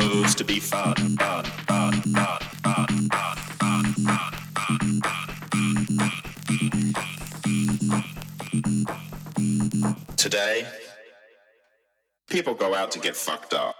supposed to be fun. fun, fun, fun. Today, people go out to get fucked up.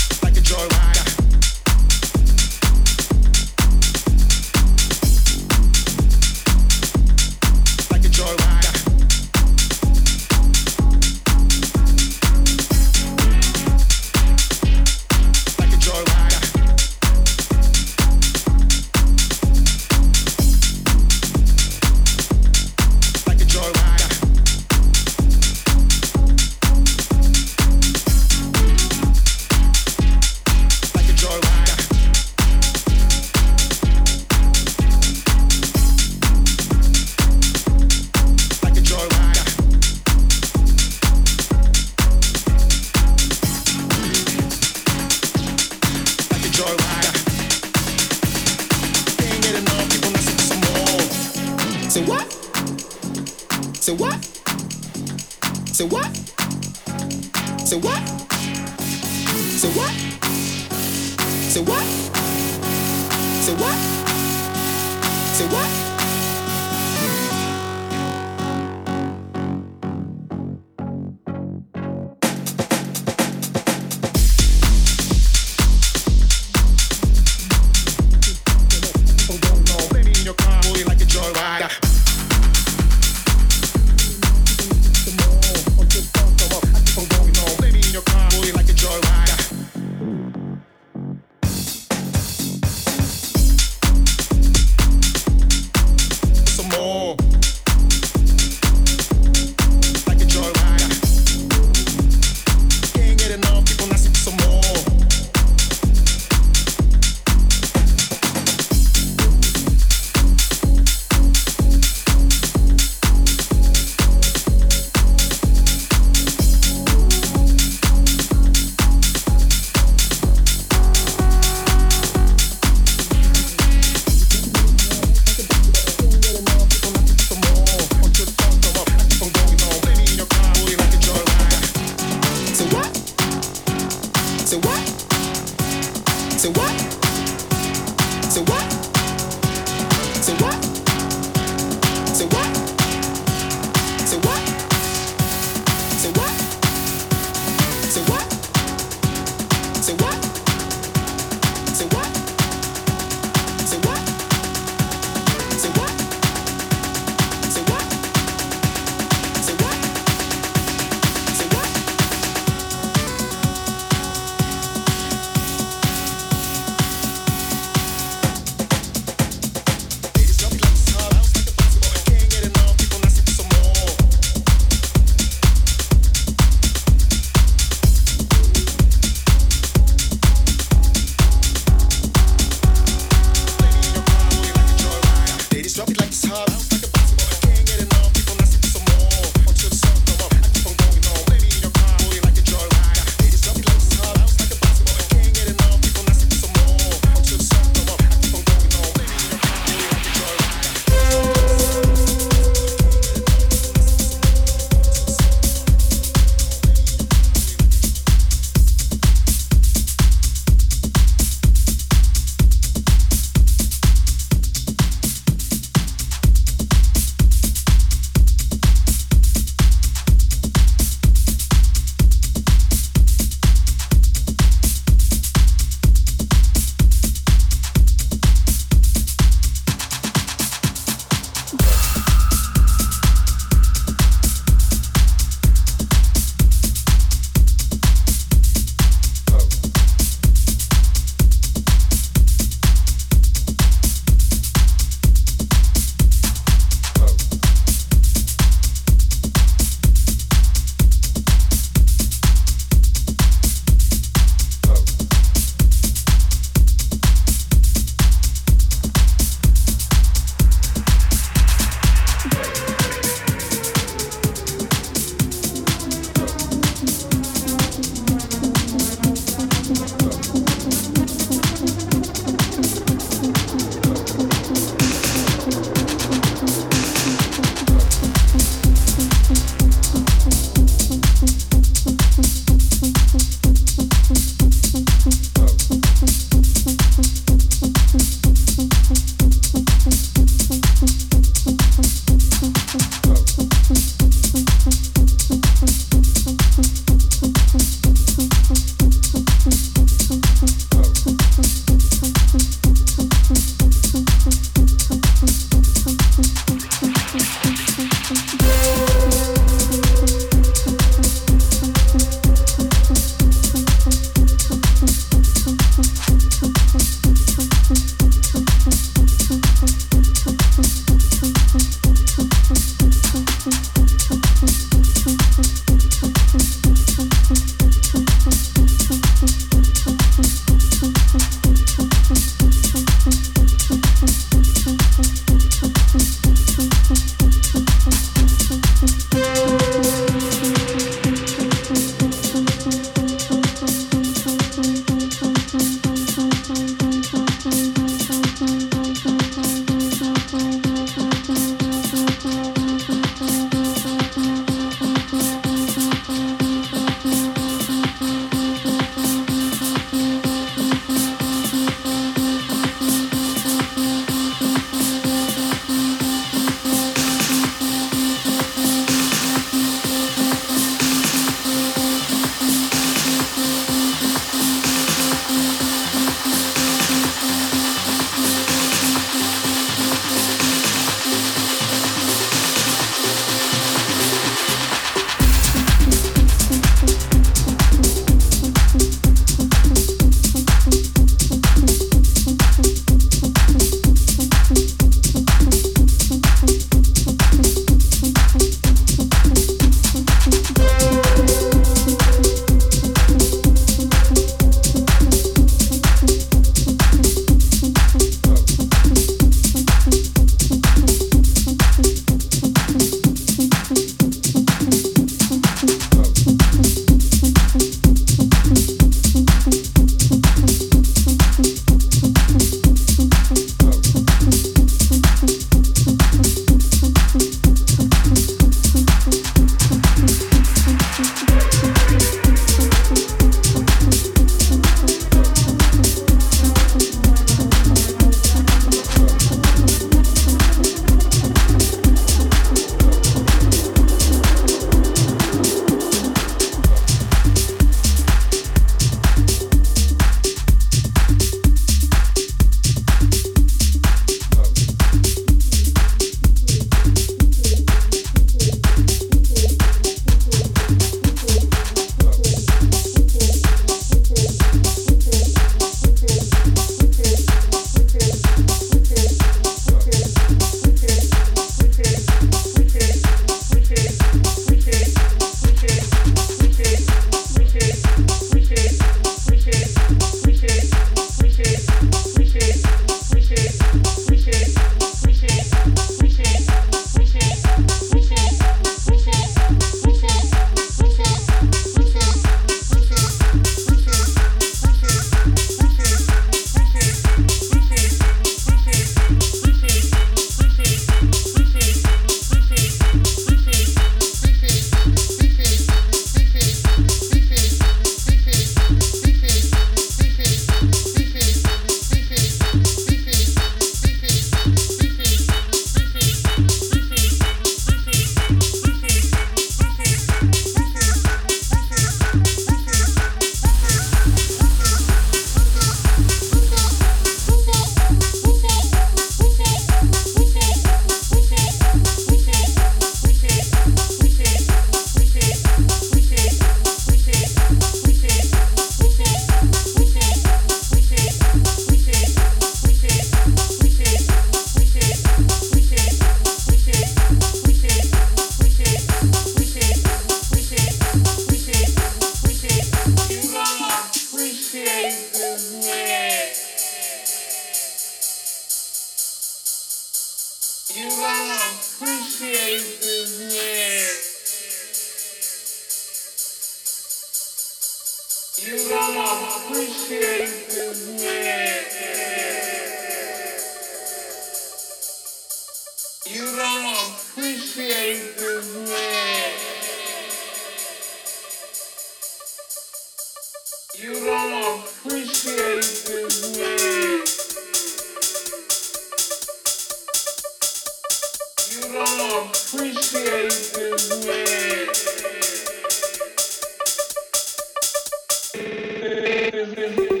beleza.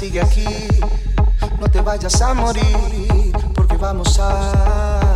sigue aquí. No te vayas a morir, porque vamos a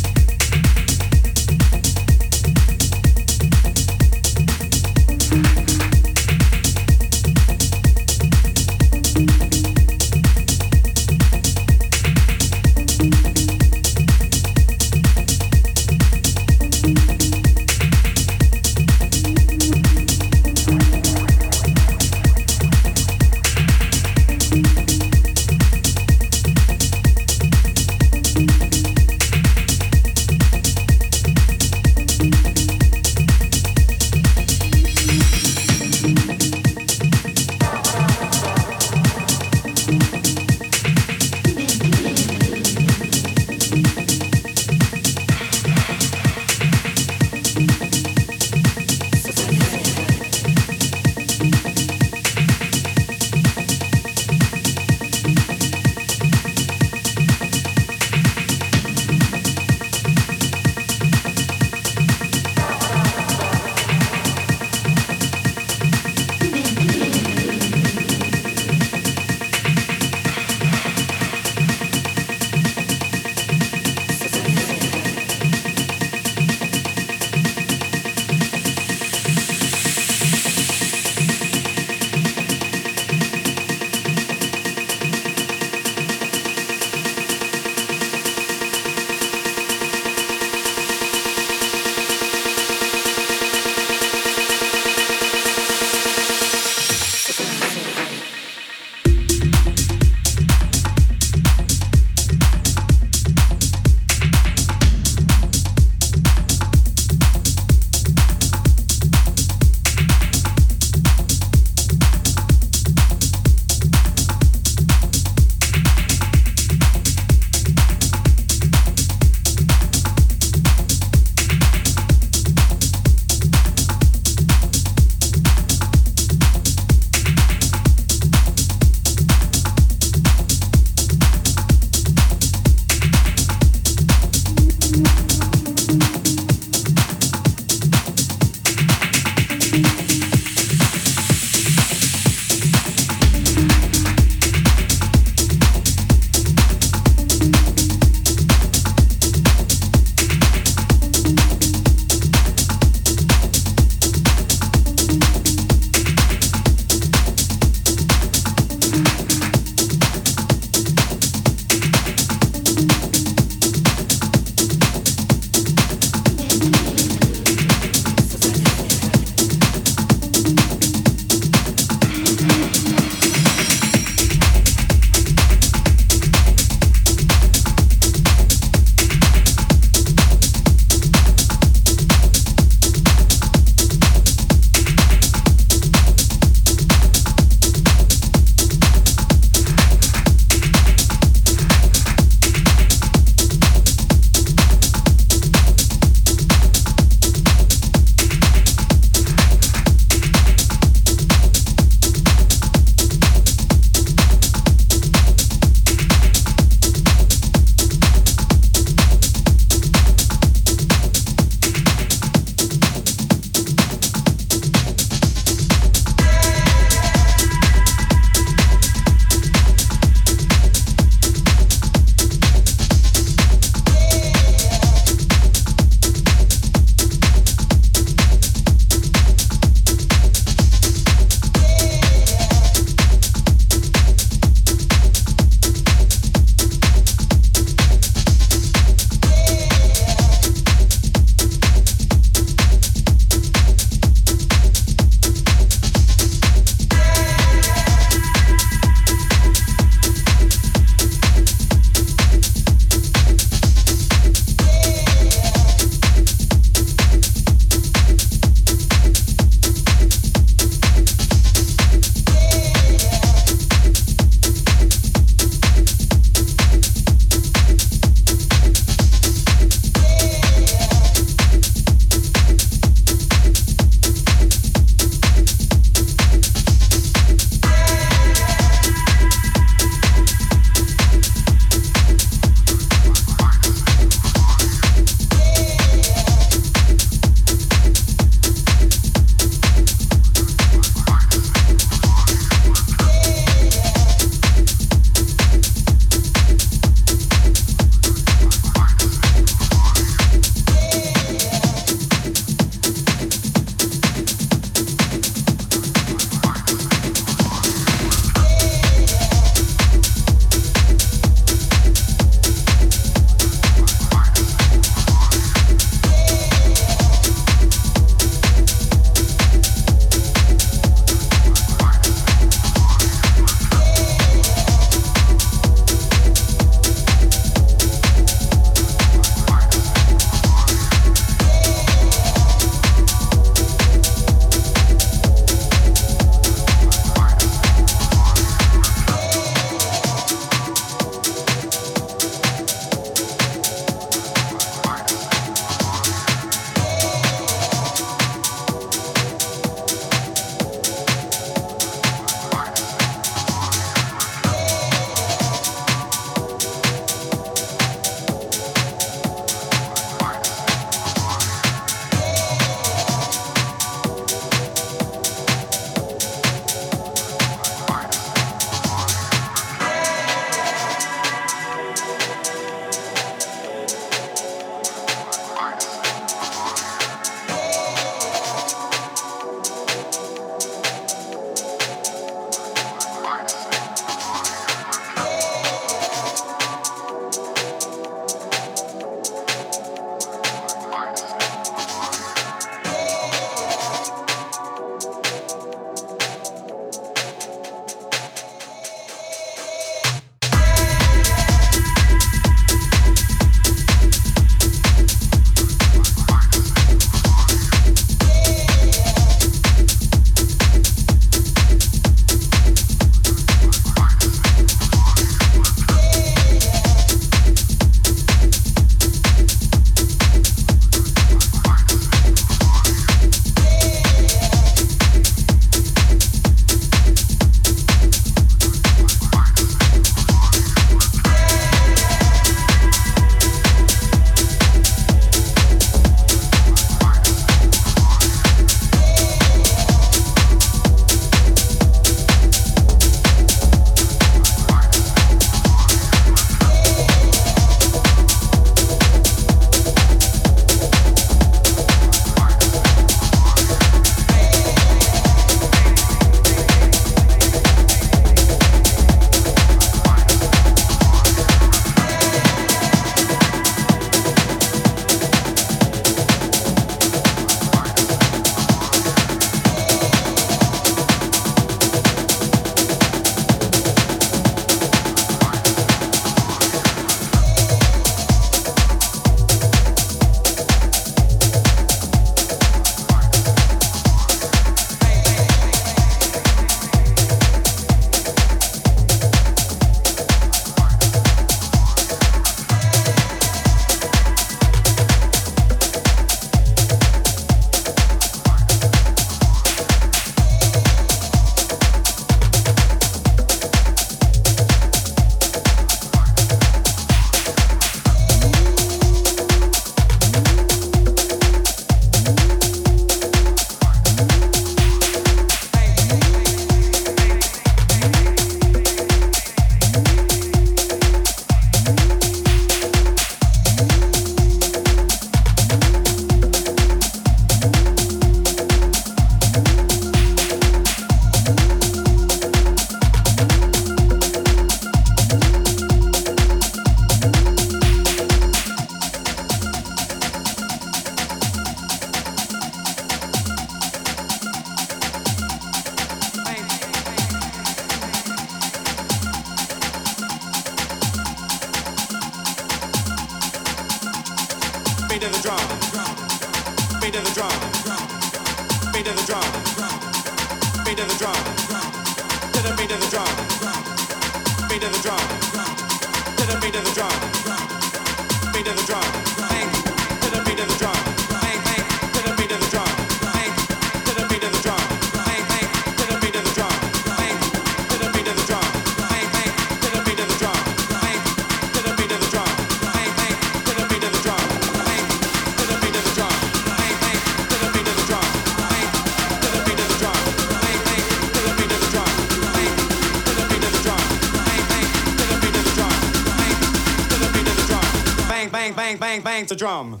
drum.